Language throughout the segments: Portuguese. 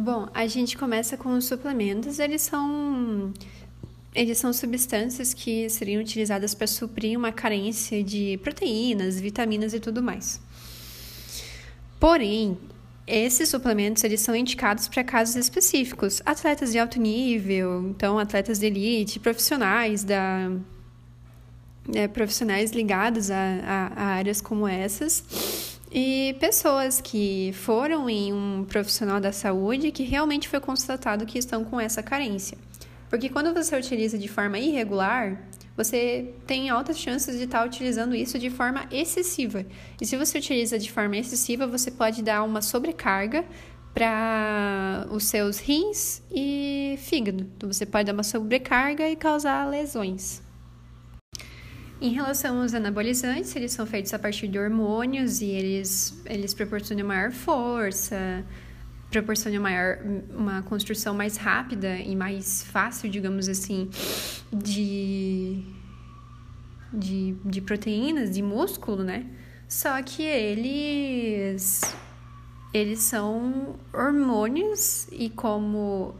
Bom, a gente começa com os suplementos. Eles são eles são substâncias que seriam utilizadas para suprir uma carência de proteínas, vitaminas e tudo mais. Porém, esses suplementos eles são indicados para casos específicos, atletas de alto nível, então atletas de elite, profissionais da é, profissionais ligados a, a, a áreas como essas e pessoas que foram em um profissional da saúde que realmente foi constatado que estão com essa carência. Porque quando você utiliza de forma irregular, você tem altas chances de estar utilizando isso de forma excessiva. E se você utiliza de forma excessiva, você pode dar uma sobrecarga para os seus rins e fígado. Então, você pode dar uma sobrecarga e causar lesões. Em relação aos anabolizantes, eles são feitos a partir de hormônios e eles, eles proporcionam maior força, proporcionam maior, uma construção mais rápida e mais fácil, digamos assim, de, de, de proteínas, de músculo, né? Só que eles, eles são hormônios e como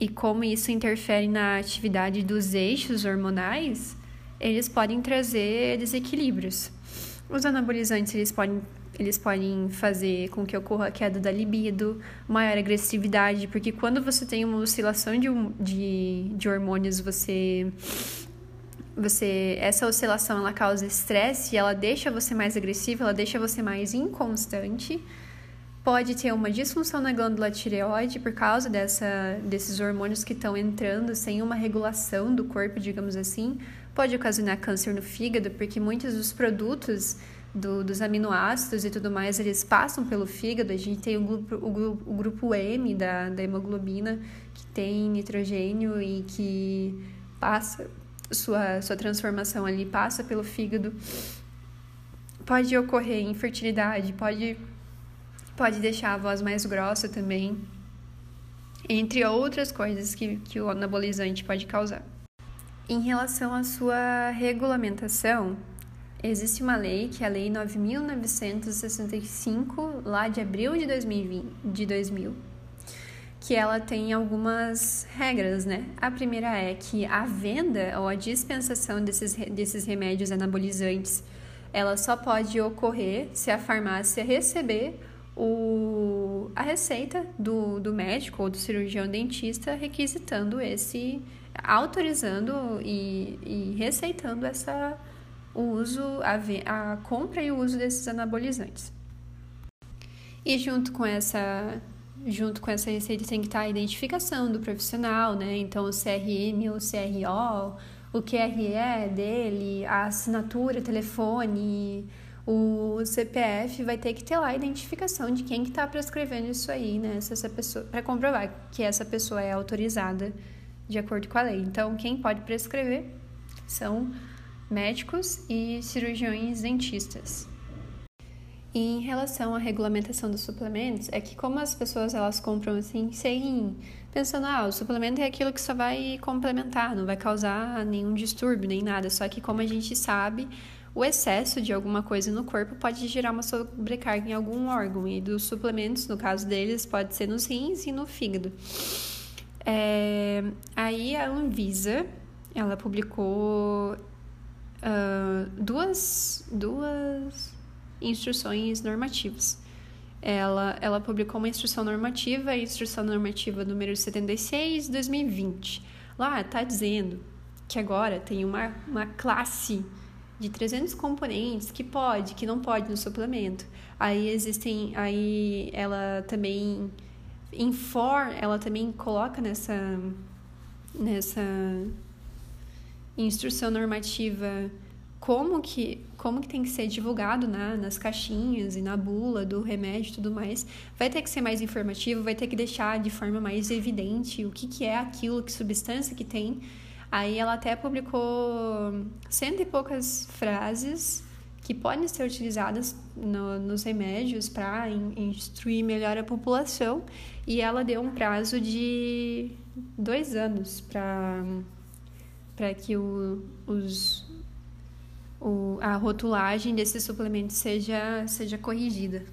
e como isso interfere na atividade dos eixos hormonais, eles podem trazer desequilíbrios. Os anabolizantes, eles podem, eles podem fazer com que ocorra a queda da libido, maior agressividade, porque quando você tem uma oscilação de, de, de hormônios, você você essa oscilação ela causa estresse ela deixa você mais agressivo, ela deixa você mais inconstante. Pode ter uma disfunção na glândula tireoide por causa dessa, desses hormônios que estão entrando sem uma regulação do corpo, digamos assim, pode ocasionar câncer no fígado, porque muitos dos produtos do, dos aminoácidos e tudo mais, eles passam pelo fígado. A gente tem o grupo, o o grupo M da, da hemoglobina, que tem nitrogênio e que passa, sua, sua transformação ali passa pelo fígado. Pode ocorrer infertilidade, pode, pode deixar a voz mais grossa também, entre outras coisas que, que o anabolizante pode causar. Em relação à sua regulamentação, existe uma lei, que é a Lei 9.965, lá de abril de, 2020, de 2000, que ela tem algumas regras, né? A primeira é que a venda ou a dispensação desses, desses remédios anabolizantes, ela só pode ocorrer se a farmácia receber o, a receita do, do médico ou do cirurgião dentista requisitando esse autorizando e, e receitando essa, o uso, a, a compra e o uso desses anabolizantes. E junto com essa junto com essa receita tem que estar a identificação do profissional, né? Então o CRM, o CRO, o QRE dele, a assinatura, telefone, o CPF vai ter que ter lá a identificação de quem que está prescrevendo isso aí, né? Se essa pessoa para comprovar que essa pessoa é autorizada de acordo com a lei. Então, quem pode prescrever são médicos e cirurgiões dentistas. E em relação à regulamentação dos suplementos, é que como as pessoas elas compram assim sem pensando, ah, o suplemento é aquilo que só vai complementar, não vai causar nenhum distúrbio nem nada. Só que como a gente sabe, o excesso de alguma coisa no corpo pode gerar uma sobrecarga em algum órgão e dos suplementos, no caso deles, pode ser nos rins e no fígado. É, aí a Anvisa, ela publicou uh, duas, duas instruções normativas. Ela, ela publicou uma instrução normativa, a instrução normativa número 76 de 2020. Lá está dizendo que agora tem uma, uma classe de 300 componentes que pode, que não pode no suplemento. Aí existem, aí ela também Infor, ela também coloca nessa, nessa instrução normativa como que, como que tem que ser divulgado né, nas caixinhas e na bula do remédio e tudo mais. Vai ter que ser mais informativo, vai ter que deixar de forma mais evidente o que, que é aquilo, que substância que tem. Aí ela até publicou cento e poucas frases que podem ser utilizadas no, nos remédios para instruir melhor a população e ela deu um prazo de dois anos para que o, os, o, a rotulagem desses suplementos seja, seja corrigida.